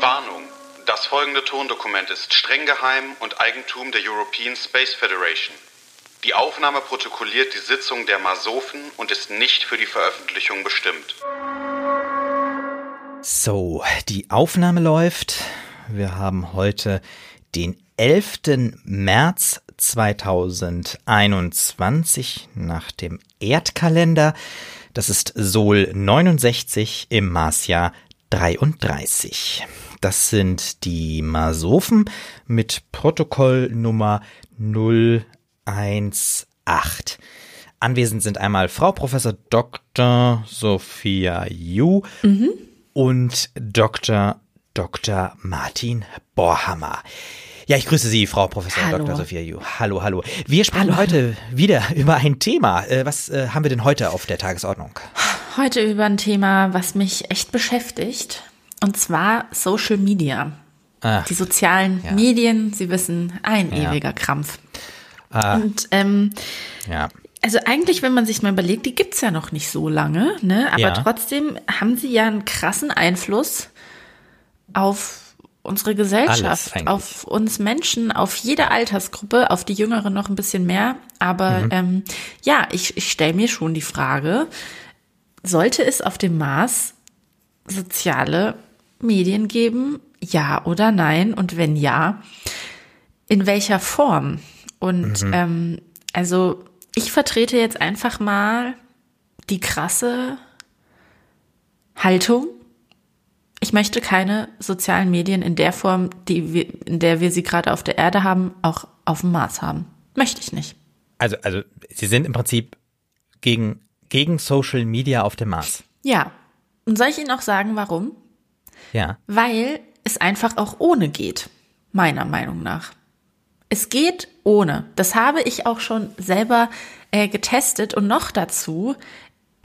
Warnung. Das folgende Tondokument ist streng geheim und Eigentum der European Space Federation. Die Aufnahme protokolliert die Sitzung der Masofen und ist nicht für die Veröffentlichung bestimmt. So, die Aufnahme läuft. Wir haben heute den 11. März 2021 nach dem Erdkalender. Das ist Sol 69 im Marsjahr 33. Das sind die Masofen mit Protokoll Nummer 018. Anwesend sind einmal Frau Professor Dr. Sophia Yu mhm. und Dr. Dr. Martin Borhammer. Ja, ich grüße Sie, Frau Professor hallo. Dr. Sophia Yu. Hallo, hallo. Wir sprechen hallo. heute wieder über ein Thema. Äh, was äh, haben wir denn heute auf der Tagesordnung? Heute über ein Thema, was mich echt beschäftigt. Und zwar Social Media. Ach, die sozialen ja. Medien, Sie wissen, ein ja. ewiger Krampf. Ah. Und ähm, ja. Also eigentlich, wenn man sich mal überlegt, die gibt's ja noch nicht so lange, ne? Aber ja. trotzdem haben sie ja einen krassen Einfluss auf unsere Gesellschaft, auf uns Menschen, auf jede Altersgruppe, auf die Jüngeren noch ein bisschen mehr. Aber mhm. ähm, ja, ich, ich stelle mir schon die Frage, sollte es auf dem Mars soziale Medien geben? Ja oder nein? Und wenn ja, in welcher Form? Und mhm. ähm, also ich vertrete jetzt einfach mal die krasse Haltung, ich möchte keine sozialen Medien in der Form, die wir, in der wir sie gerade auf der Erde haben, auch auf dem Mars haben. Möchte ich nicht. Also, also Sie sind im Prinzip gegen, gegen Social Media auf dem Mars. Ja. Und soll ich Ihnen auch sagen, warum? Ja. Weil es einfach auch ohne geht, meiner Meinung nach. Es geht ohne. Das habe ich auch schon selber äh, getestet und noch dazu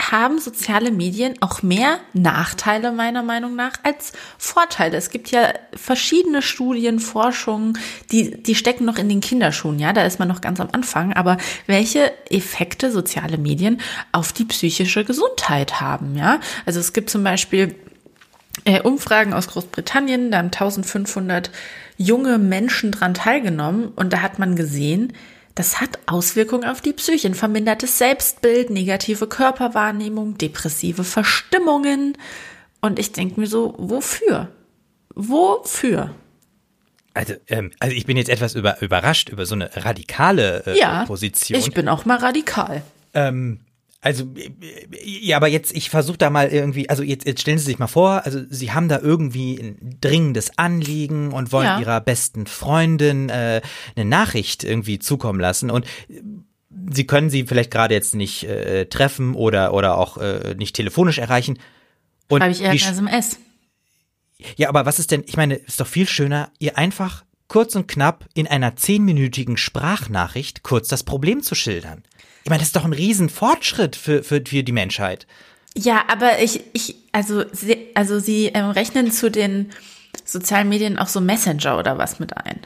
haben soziale Medien auch mehr Nachteile meiner Meinung nach als Vorteile. Es gibt ja verschiedene Studien, Forschungen, die, die stecken noch in den Kinderschuhen, ja, da ist man noch ganz am Anfang, aber welche Effekte soziale Medien auf die psychische Gesundheit haben, ja. Also es gibt zum Beispiel Umfragen aus Großbritannien, da haben 1500 junge Menschen dran teilgenommen und da hat man gesehen, das hat Auswirkungen auf die Psyche, ein vermindertes Selbstbild, negative Körperwahrnehmung, depressive Verstimmungen. Und ich denke mir so, wofür? Wofür? Also, ähm, also ich bin jetzt etwas über, überrascht über so eine radikale äh, ja, Position. Ich bin auch mal radikal. Ähm, also, ja, aber jetzt, ich versuche da mal irgendwie, also jetzt, jetzt stellen Sie sich mal vor, also Sie haben da irgendwie ein dringendes Anliegen und wollen ja. Ihrer besten Freundin äh, eine Nachricht irgendwie zukommen lassen und Sie können sie vielleicht gerade jetzt nicht äh, treffen oder, oder auch äh, nicht telefonisch erreichen. Und Schreibe ich eher eine SMS. Ja, aber was ist denn, ich meine, ist doch viel schöner, ihr einfach kurz und knapp in einer zehnminütigen Sprachnachricht kurz das Problem zu schildern. Ich meine, das ist doch ein Riesenfortschritt für, für, für die Menschheit. Ja, aber ich, ich, also, sie, also sie ähm, rechnen zu den sozialen Medien auch so Messenger oder was mit ein?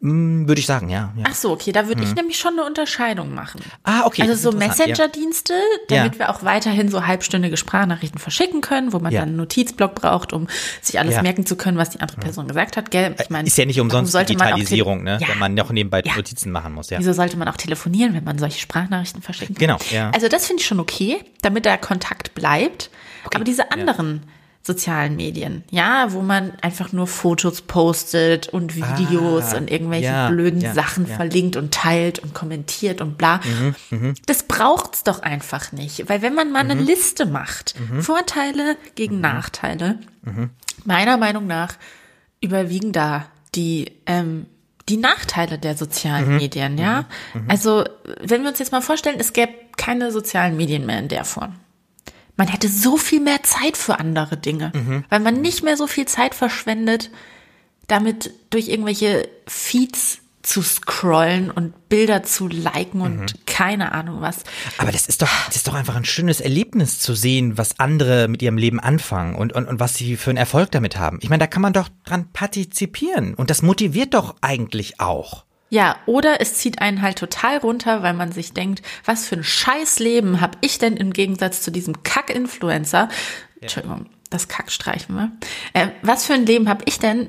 Mm, würde ich sagen, ja. ja. Ach so, okay, da würde mhm. ich nämlich schon eine Unterscheidung machen. Ah, okay. Also so Messenger-Dienste, ja. damit ja. wir auch weiterhin so halbstündige Sprachnachrichten verschicken können, wo man dann einen Notizblock braucht, um sich alles merken zu können, was die andere Person gesagt hat. Gell? Ich meine, ist ja nicht umsonst Digitalisierung, ne? wenn man noch nebenbei Notizen machen muss. Ja. Wieso sollte man auch telefonieren, wenn man solche Sprachnachrichten verschicken kann? Genau. Ja. Also das finde ich schon okay, damit der Kontakt bleibt. Okay. Aber diese anderen sozialen Medien, ja, wo man einfach nur Fotos postet und Videos ah, und irgendwelche ja, blöden ja, Sachen ja. verlinkt und teilt und kommentiert und bla. Mhm, mh. Das braucht's doch einfach nicht, weil wenn man mal mhm. eine Liste macht, mhm. Vorteile gegen mhm. Nachteile, mhm. meiner Meinung nach überwiegen da die ähm, die Nachteile der sozialen mhm. Medien, ja. Also wenn wir uns jetzt mal vorstellen, es gäbe keine sozialen Medien mehr in der Form man hätte so viel mehr Zeit für andere Dinge, mhm. weil man nicht mehr so viel Zeit verschwendet, damit durch irgendwelche Feeds zu scrollen und Bilder zu liken und mhm. keine Ahnung was. Aber das ist doch, das ist doch einfach ein schönes Erlebnis zu sehen, was andere mit ihrem Leben anfangen und, und, und was sie für einen Erfolg damit haben. Ich meine, da kann man doch dran partizipieren und das motiviert doch eigentlich auch. Ja, oder es zieht einen halt total runter, weil man sich denkt, was für ein scheiß Leben habe ich denn im Gegensatz zu diesem Kack-Influencer, ja. Entschuldigung, das Kack streichen wir. Äh, was für ein Leben habe ich denn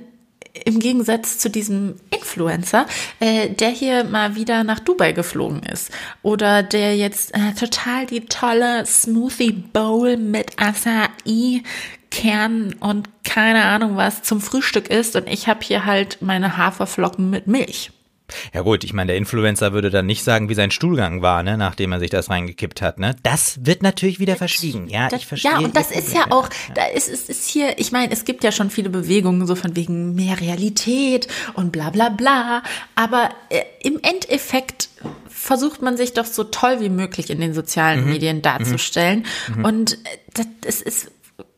im Gegensatz zu diesem Influencer, äh, der hier mal wieder nach Dubai geflogen ist oder der jetzt äh, total die tolle Smoothie Bowl mit Acai Kern und keine Ahnung was zum Frühstück isst und ich habe hier halt meine Haferflocken mit Milch. Ja gut, ich meine, der Influencer würde dann nicht sagen, wie sein Stuhlgang war, ne, nachdem er sich das reingekippt hat, ne? Das wird natürlich wieder verschwiegen. Ja, das, ich verstehe. Ja, und das ist ja auch, da ist es ist, ist hier, ich meine, es gibt ja schon viele Bewegungen so von wegen mehr Realität und bla bla bla, aber äh, im Endeffekt versucht man sich doch so toll wie möglich in den sozialen mhm. Medien darzustellen mhm. und äh, das, das ist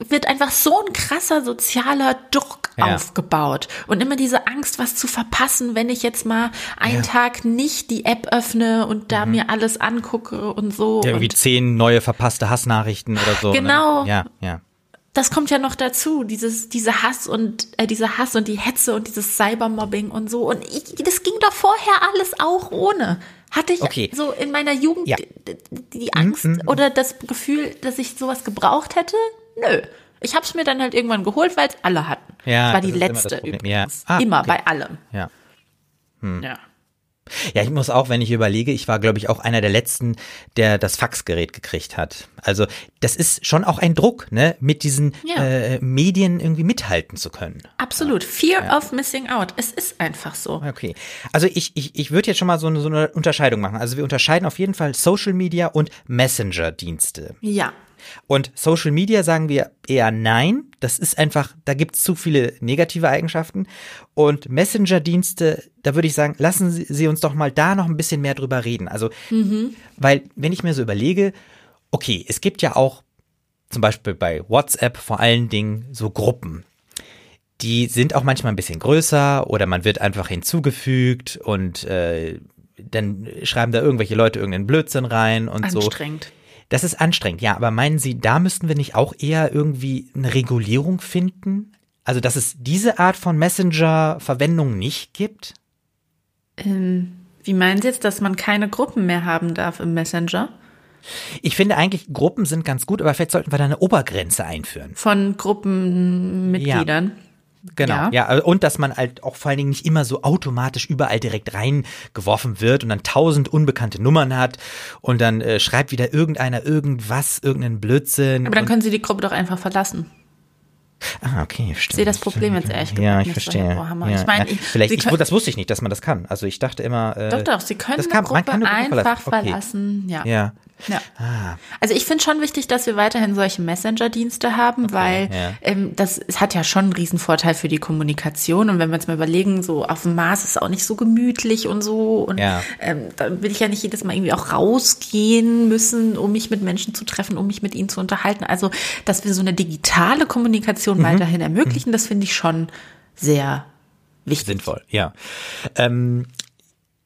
wird einfach so ein krasser sozialer Druck ja. aufgebaut und immer diese Angst, was zu verpassen, wenn ich jetzt mal einen ja. Tag nicht die App öffne und da mhm. mir alles angucke und so. Ja, irgendwie zehn neue verpasste Hassnachrichten oder so. Ne? Genau. Ne? Ja, ja. Das kommt ja noch dazu, dieses, diese Hass und äh, diese Hass und die Hetze und dieses Cybermobbing und so. Und ich, das ging doch vorher alles auch ohne. Hatte ich okay. so in meiner Jugend ja. die, Angst mm, mm, oder das Gefühl, dass ich sowas gebraucht hätte? Nö. Ich habe es mir dann halt irgendwann geholt, weil es alle hatten. Ja, das war die letzte immer übrigens. Ja. Ah, immer okay. bei allem. Ja. Hm. Ja. Ja, ich muss auch, wenn ich überlege, ich war, glaube ich, auch einer der letzten, der das Faxgerät gekriegt hat. Also das ist schon auch ein Druck, ne, mit diesen ja. äh, Medien irgendwie mithalten zu können. Absolut. Fear ja. of missing out. Es ist einfach so. Okay. Also ich, ich, ich würde jetzt schon mal so eine, so eine Unterscheidung machen. Also wir unterscheiden auf jeden Fall Social Media und Messenger-Dienste. Ja. Und Social Media sagen wir eher nein. Das ist einfach, da gibt es zu viele negative Eigenschaften. Und Messenger-Dienste, da würde ich sagen, lassen Sie, Sie, uns doch mal da noch ein bisschen mehr drüber reden. Also, mhm. weil, wenn ich mir so überlege, okay, es gibt ja auch zum Beispiel bei WhatsApp vor allen Dingen so Gruppen. Die sind auch manchmal ein bisschen größer oder man wird einfach hinzugefügt und äh, dann schreiben da irgendwelche Leute irgendeinen Blödsinn rein und Anstrengend. so. Anstrengend. Das ist anstrengend, ja, aber meinen Sie, da müssten wir nicht auch eher irgendwie eine Regulierung finden? Also, dass es diese Art von Messenger-Verwendung nicht gibt? Ähm, wie meinen Sie jetzt, dass man keine Gruppen mehr haben darf im Messenger? Ich finde eigentlich, Gruppen sind ganz gut, aber vielleicht sollten wir da eine Obergrenze einführen. Von Gruppenmitgliedern? Ja. Genau, ja. ja. Und dass man halt auch vor allen Dingen nicht immer so automatisch überall direkt reingeworfen wird und dann tausend unbekannte Nummern hat und dann äh, schreibt wieder irgendeiner irgendwas, irgendeinen Blödsinn. Aber dann können Sie die Gruppe doch einfach verlassen. Ah, okay, stimmt. Ich sehe das Problem jetzt ehrlich gesagt. Ja, ich verstehe. Ja, ich meine, ja, vielleicht, ich, das wusste ich nicht, dass man das kann. Also ich dachte immer. Äh, doch, doch, Sie können das kann, Gruppe, Gruppe einfach verlassen. verlassen. Ja. ja. Ja. Ah. Also ich finde schon wichtig, dass wir weiterhin solche Messenger-Dienste haben, okay, weil ja. ähm, das es hat ja schon einen Riesenvorteil für die Kommunikation. Und wenn wir uns mal überlegen, so auf dem Mars ist es auch nicht so gemütlich und so. Und ja. ähm, da will ich ja nicht jedes Mal irgendwie auch rausgehen müssen, um mich mit Menschen zu treffen, um mich mit ihnen zu unterhalten. Also, dass wir so eine digitale Kommunikation mhm. weiterhin ermöglichen, mhm. das finde ich schon sehr wichtig. Sinnvoll, ja. Ähm,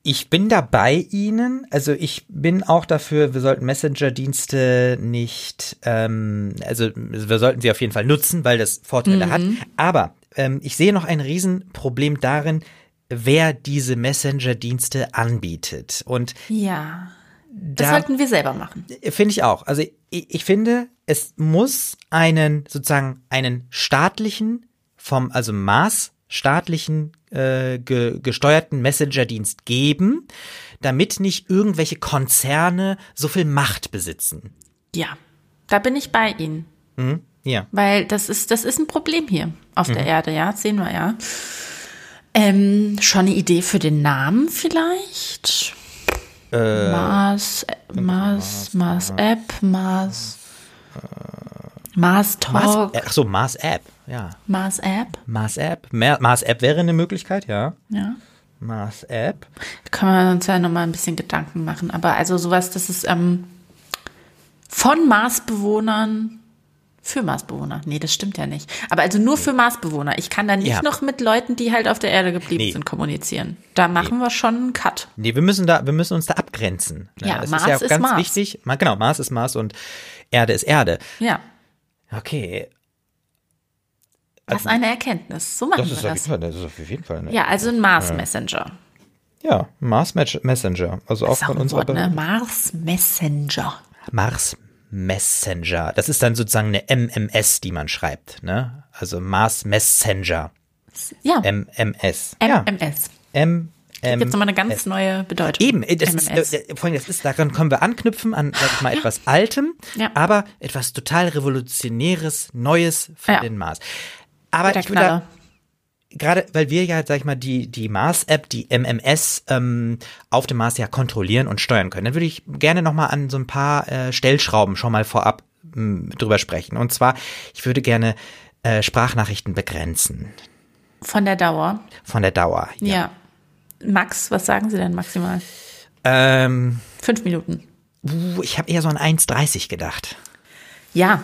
ich bin da bei Ihnen. Also ich bin auch dafür, wir sollten Messenger-Dienste nicht, ähm, also wir sollten sie auf jeden Fall nutzen, weil das Vorteile mhm. hat. Aber ähm, ich sehe noch ein Riesenproblem darin, wer diese Messenger-Dienste anbietet. Und ja, das da, sollten wir selber machen. Finde ich auch. Also ich, ich finde, es muss einen sozusagen einen staatlichen vom also Maß staatlichen äh, ge gesteuerten Messenger-Dienst geben, damit nicht irgendwelche Konzerne so viel Macht besitzen. Ja, da bin ich bei Ihnen. Mhm. Ja. Weil das ist, das ist ein Problem hier auf mhm. der Erde, ja, sehen wir ja. Ähm, schon eine Idee für den Namen vielleicht? Äh, Mars, Mars, Mars App, Mars. Mars Talk. Mars, ach so, Mars App, ja. Mars App. Mars App. Mars App wäre eine Möglichkeit, ja. Ja. Mars App. Da können wir uns ja nochmal ein bisschen Gedanken machen. Aber also sowas, das ist ähm, von Marsbewohnern für Marsbewohner. Nee, das stimmt ja nicht. Aber also nur für Marsbewohner. Ich kann da nicht ja. noch mit Leuten, die halt auf der Erde geblieben nee. sind, kommunizieren. Da machen nee. wir schon einen Cut. Nee, wir müssen da, wir müssen uns da abgrenzen. Ja, das Mars ist ja ist ganz Mars. wichtig. Genau, Mars ist Mars und Erde ist Erde. Ja. Okay. Das ist eine Erkenntnis. So machen das wir das. Fall, das ist auf jeden Fall eine Ja, also ein Mars Messenger. Ja, Mars Messenger. Also auch, auch von unserer Wort, ne? Mars Messenger. Mars Messenger. Das ist dann sozusagen eine MMS, die man schreibt, ne? Also Mars Messenger. Ja. MMS. MMS. Ja. M ähm, jetzt nochmal eine ganz neue Bedeutung. Eben, das ist, äh, allem, das ist, daran können wir anknüpfen an, sag ich mal, ja. etwas Altem, ja. aber etwas total Revolutionäres, Neues für ja. den Mars. Aber ich würde gerade, weil wir ja, sag ich mal, die, die Mars-App, die MMS ähm, auf dem Mars ja kontrollieren und steuern können, dann würde ich gerne nochmal an so ein paar äh, Stellschrauben schon mal vorab mh, drüber sprechen. Und zwar, ich würde gerne äh, Sprachnachrichten begrenzen. Von der Dauer? Von der Dauer, ja. ja. Max, was sagen Sie denn maximal? Ähm, Fünf Minuten. Ich habe eher so an 1,30 gedacht. Ja,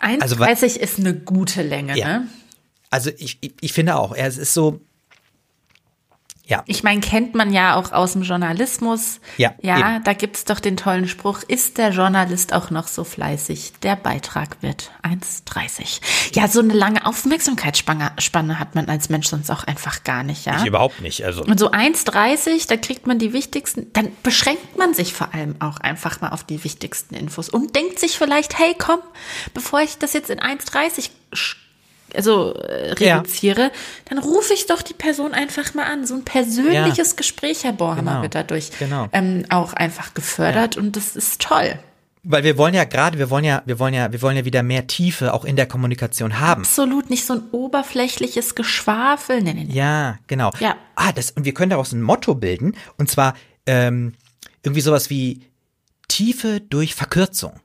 1,30 also, ist eine gute Länge, ja. ne? Also ich, ich, ich finde auch, es ist so, ja. Ich meine, kennt man ja auch aus dem Journalismus. Ja. Ja, eben. da gibt's doch den tollen Spruch, ist der Journalist auch noch so fleißig? Der Beitrag wird 1,30. Ja, so eine lange Aufmerksamkeitsspanne hat man als Mensch sonst auch einfach gar nicht, ja. Ich überhaupt nicht. Also. Und so 1,30, da kriegt man die wichtigsten, dann beschränkt man sich vor allem auch einfach mal auf die wichtigsten Infos und denkt sich vielleicht, hey, komm, bevor ich das jetzt in 1,30 also äh, reduziere, ja. dann rufe ich doch die Person einfach mal an. So ein persönliches ja. Gespräch, Herr Borhammer, genau. wird dadurch genau. ähm, auch einfach gefördert ja. und das ist toll. Weil wir wollen ja gerade, wir wollen ja, wir wollen ja, wir wollen ja wieder mehr Tiefe auch in der Kommunikation haben. Absolut, nicht so ein oberflächliches Geschwafel. Nee, nee, nee. Ja, genau. Ja. Ah, das, und wir können daraus ein Motto bilden, und zwar ähm, irgendwie sowas wie Tiefe durch Verkürzung.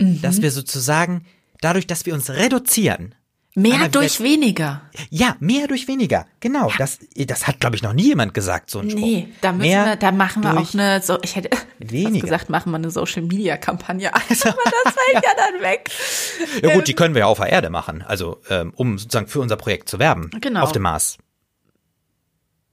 Mhm. Dass wir sozusagen, dadurch, dass wir uns reduzieren, Mehr durch weniger. Ja, mehr durch weniger. Genau. Ja. Das, das hat, glaube ich, noch nie jemand gesagt, so ein Spruch. Nee, da müssen mehr wir, da machen wir auch eine, so, ich hätte weniger. gesagt, machen wir eine Social Media Kampagne. Also, aber das fällt ja. ja. dann weg. Ja gut, die können wir ja auf der Erde machen. Also, ähm, um sozusagen für unser Projekt zu werben. Genau. Auf dem Mars.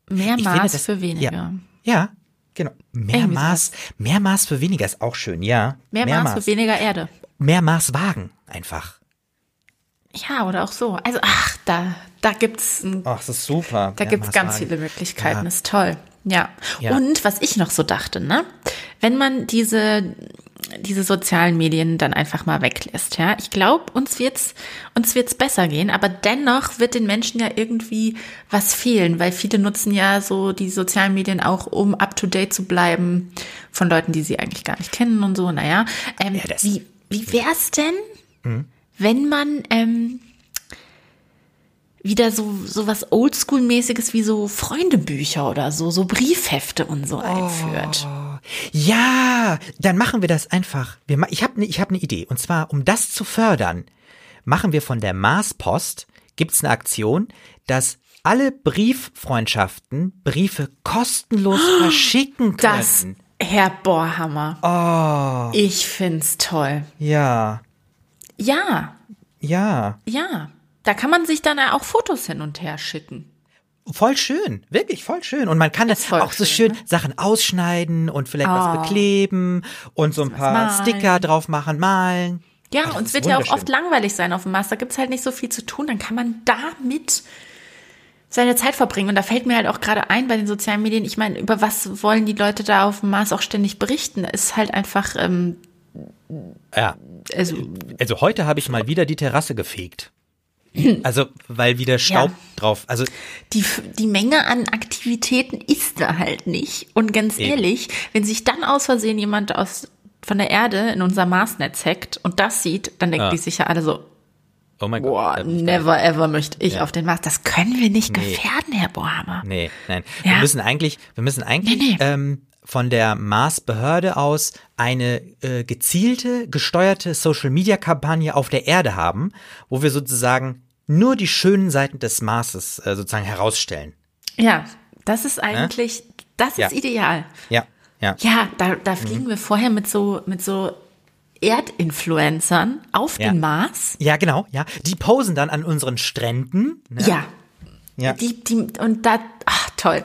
Mehr ich Maß finde, das, für weniger. Ja, ja genau. Mehr Irgendwie Maß, mehr Maß für weniger ist auch schön, ja. Mehr, mehr Maß, Maß für weniger Erde. Mehr Maß wagen, einfach. Ja, oder auch so. Also, ach, da, da gibt's. Ein, ach, das ist super. Da ja, gibt's ganz viele Möglichkeiten. Ja. Ist toll. Ja. ja. Und was ich noch so dachte, ne? Wenn man diese, diese sozialen Medien dann einfach mal weglässt, ja. Ich glaube, uns wird's, uns wird's besser gehen, aber dennoch wird den Menschen ja irgendwie was fehlen, weil viele nutzen ja so die sozialen Medien auch, um up to date zu bleiben von Leuten, die sie eigentlich gar nicht kennen und so. Naja, ähm, ja, wie, wie wär's denn? Mhm wenn man ähm, wieder so, so was Oldschool-mäßiges wie so Freundebücher oder so, so Briefhefte und so einführt. Oh, ja, dann machen wir das einfach. Wir, ich habe ne, ich hab eine Idee. Und zwar, um das zu fördern, machen wir von der Marspost, gibt es eine Aktion, dass alle Brieffreundschaften Briefe kostenlos oh, verschicken können. Das, Herr Bohrhammer. Oh. Ich find's toll. Ja. Ja. Ja. Ja. Da kann man sich dann auch Fotos hin und her schicken. Voll schön, wirklich voll schön. Und man kann das auch so schön, ne? Sachen ausschneiden und vielleicht oh. was bekleben und so ein paar. Sticker drauf machen, malen. Ja, Ach, und es wird ja auch oft langweilig sein auf dem Mars. Da gibt's halt nicht so viel zu tun. Dann kann man damit seine Zeit verbringen. Und da fällt mir halt auch gerade ein bei den sozialen Medien, ich meine, über was wollen die Leute da auf dem Mars auch ständig berichten? Da ist halt einfach ähm, ja. Also, also heute habe ich mal wieder die Terrasse gefegt. Also, weil wieder Staub ja. drauf, also. Die, die Menge an Aktivitäten ist da halt nicht. Und ganz eben. ehrlich, wenn sich dann aus Versehen jemand aus, von der Erde in unser Marsnetz hackt und das sieht, dann denken ja. die sich ja alle so, Oh mein Boah, Gott. never ever möchte ich ja. auf den Mars. Das können wir nicht nee. gefährden, Herr Bohammer. Nee, nein. Wir müssen eigentlich, wir müssen eigentlich nee, nee. Ähm, von der Mars-Behörde aus eine äh, gezielte, gesteuerte Social-Media-Kampagne auf der Erde haben, wo wir sozusagen nur die schönen Seiten des Marses äh, sozusagen herausstellen. Ja, das ist eigentlich, ja? das ist ja. ideal. Ja, ja. Ja, da, da fliegen mhm. wir vorher mit so, mit so Erdinfluencern auf ja. den Mars. Ja, genau, ja. Die posen dann an unseren Stränden. Ne? Ja. Ja. Die, die, und da, ach, toll.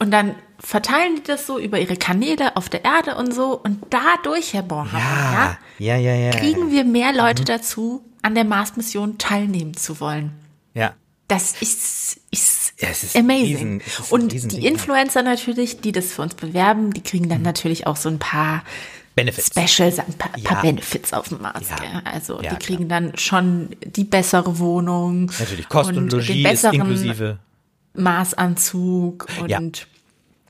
Und dann verteilen die das so über ihre Kanäle auf der Erde und so. Und dadurch, Herr Bornhammer, ja, ja, ja, ja, kriegen wir mehr Leute mhm. dazu, an der Mars-Mission teilnehmen zu wollen. Ja. Das ist, ist, ja, ist amazing. Riesen, und die Influencer natürlich, die das für uns bewerben, die kriegen dann mhm. natürlich auch so ein paar Benefits. Specials, ein paar, Ja. paar Benefits auf dem Mars. Ja. Also die kriegen dann schon die bessere Wohnung. Natürlich, Kost und, den Logis ist inklusive. Maßanzug und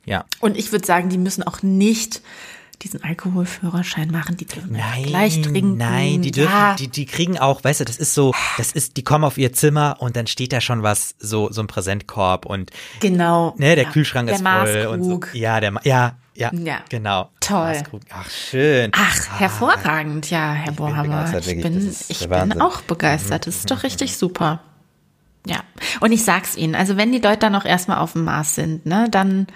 Ja. Und ich würde sagen, die müssen auch nicht diesen Alkoholführerschein machen, die dürfen Nein, gleich trinken. nein, die dürfen, ja, die, die kriegen auch, weißt du, das ist so, das ist, die kommen auf ihr Zimmer und dann steht da schon was, so, so ein Präsentkorb und, genau. ne, der ja. Kühlschrank der ist voll und so. Ja, der, ja, ja, Ja. genau. Toll. Ach, schön. Ach, hervorragend, ja, Herr bin Bohammer. begeistert, Ich bin, ist ich bin auch begeistert. Das ist doch richtig super. Ja. Und ich sag's Ihnen, also wenn die Leute dann auch erstmal auf dem Mars sind, ne, dann,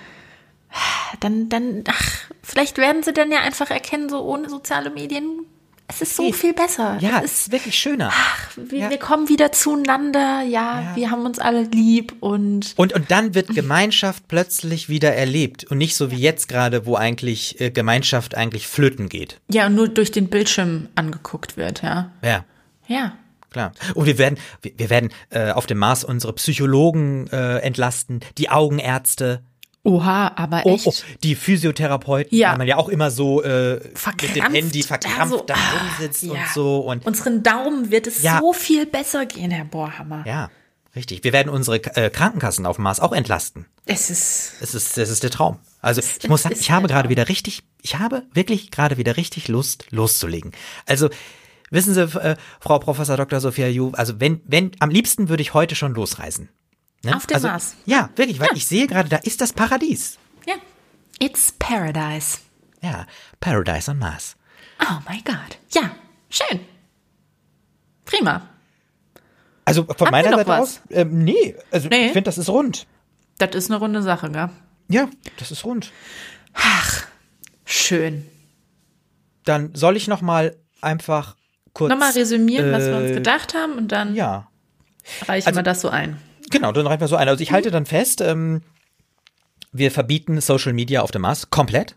dann, dann, ach, vielleicht werden sie dann ja einfach erkennen, so ohne soziale Medien, es ist so Nee. viel besser. Ja, es ist wirklich schöner. wir, ja. wir kommen wieder zueinander, ja, Ja. wir haben uns alle lieb und Und, und dann wird Gemeinschaft plötzlich wieder erlebt und nicht so wie jetzt gerade, wo eigentlich äh, Gemeinschaft eigentlich flöten geht. ja, und nur durch den Bildschirm angeguckt wird, ja. Ja. Ja. Klar. Und wir werden, wir werden äh, auf dem Mars unsere Psychologen äh, entlasten, die Augenärzte, Oha, aber oh, echt. oh, die Physiotherapeuten, Ja. weil man ja auch immer so äh, mit dem Handy da verkrampft so, da ah, rumsitzt ja. und so und Unseren Daumen wird es Ja. so viel besser gehen, Herr Bohrhammer. ja, richtig. Wir werden unsere äh, Krankenkassen auf dem Mars auch entlasten. Es ist. Es ist, es ist der Traum. Also ich muss sagen, ich habe gerade wieder richtig, ich habe wirklich gerade wieder richtig Lust loszulegen. Also wissen Sie, äh, Frau Professor Dr. Sophia Ju, also wenn, wenn, am liebsten würde ich heute schon losreisen. Ne? Auf den also, Mars. Ja, wirklich, weil ich sehe gerade, da ist das Paradies. Ja. It's paradise. Ja, Paradise on Mars. Oh my God. Ja, schön. Prima. Also von Habt meiner Seite aus, ähm, nee, also Nee. ich finde, das ist rund. Das ist eine runde Sache, gell? Ja, das ist rund. Schön. Dann soll ich noch mal einfach kurz Nochmal resümieren, was wir uns äh, gedacht haben und dann Ja, reichen Also- wir das so ein. Genau, dann reichen wir so ein. Also ich halte dann fest, ähm, wir verbieten Social Media auf dem Mars komplett.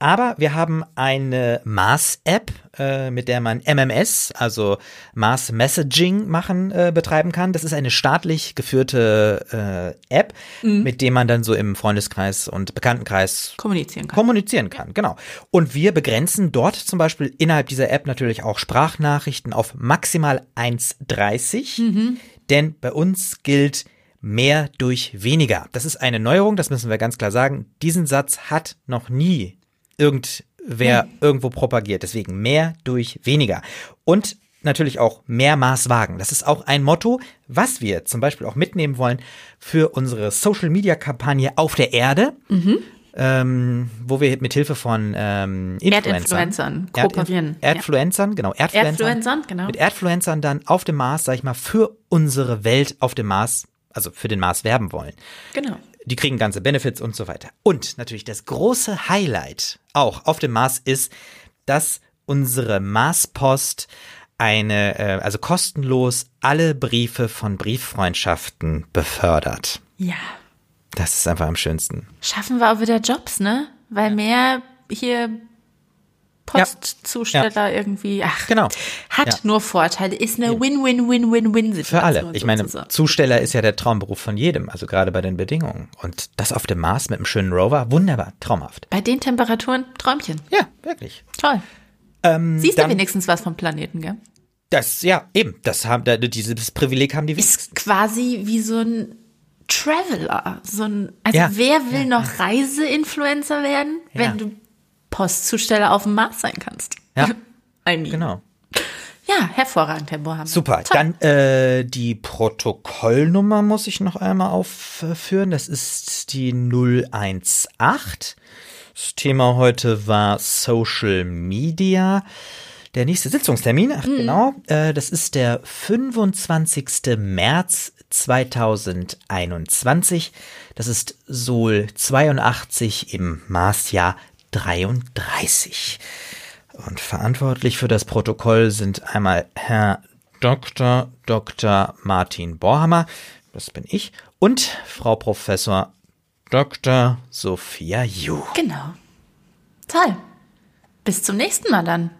Aber wir haben eine Mars-App, äh, mit der man MMS, also Mars Messaging machen, äh, betreiben kann. Das ist eine staatlich geführte äh, App, mit dem man dann so im Freundeskreis und Bekanntenkreis Kommunizieren kann. kommunizieren kann, genau. Und wir begrenzen dort zum Beispiel innerhalb dieser App natürlich auch Sprachnachrichten auf maximal 1,30, denn bei uns gilt mehr durch weniger. Das ist eine Neuerung, das müssen wir ganz klar sagen. Diesen Satz hat noch nie irgendwer irgendwo propagiert. Deswegen mehr durch weniger. Und natürlich auch mehr Maß wagen. Das ist auch ein Motto, was wir zum Beispiel auch mitnehmen wollen für unsere Social Media Kampagne auf der Erde. Ähm, wo wir mit Hilfe von ähm, Influencern, Erdinfluencern kooperieren. Erd Erdfluencern, genau, Erdfluencern, Erdfluencern, genau. mit Erdfluencern dann auf dem Mars, sag ich mal, für unsere Welt auf dem Mars, also für den Mars werben wollen. Genau. Die kriegen ganze Benefits und so weiter. Und natürlich das große Highlight auch auf dem Mars ist, dass unsere Marspost eine, äh, also kostenlos alle Briefe von Brieffreundschaften befördert. Ja. Das ist einfach am schönsten. Schaffen wir auch wieder Jobs, ne? Weil mehr hier Postzusteller irgendwie, ach, Genau. hat Ja. nur Vorteile, ist eine Win-Win-Win-Win-Win-Situation. Für alle. Ich meine, sozusagen. Zusteller ist ja der Traumberuf von jedem, also gerade bei den Bedingungen. Und das auf dem Mars mit einem schönen Rover, wunderbar, traumhaft. Bei den Temperaturen, Träumchen. Ja, wirklich. Toll. Ähm, Siehst du dann- wenigstens was vom Planeten, gell? Das, ja, eben, das haben, dieses Privileg haben die Ist quasi wie so ein Traveler. So ein, also Ja. wer will noch Reiseinfluencer werden, Ja. wenn du Postzusteller auf dem Mars sein kannst? Ja. I mean. Genau. Ja, hervorragend, Herr Bohammer. Super. Toll. Dann äh, die Protokollnummer muss ich noch einmal aufführen. Das ist die 018. Das Thema heute war Social Media. Der nächste Sitzungstermin, ach genau, äh, das ist der 25. März 2021. Das ist Sol 82 im Marsjahr 33. Und verantwortlich für das Protokoll sind einmal Herr Dr. Dr. Martin Borhammer, das bin ich, und Frau Professor Dr. Sophia Ju. Genau. Toll. Bis zum nächsten Mal dann.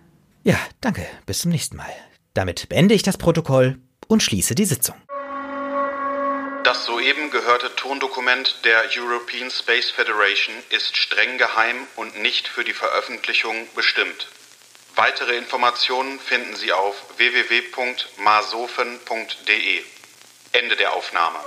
Ja, danke, bis zum nächsten Mal. Damit beende ich das Protokoll und schließe die Sitzung. Das soeben gehörte Tondokument der European Space Federation ist streng geheim und nicht für die Veröffentlichung bestimmt. Weitere Informationen finden Sie auf www.masofen.de. Ende der Aufnahme.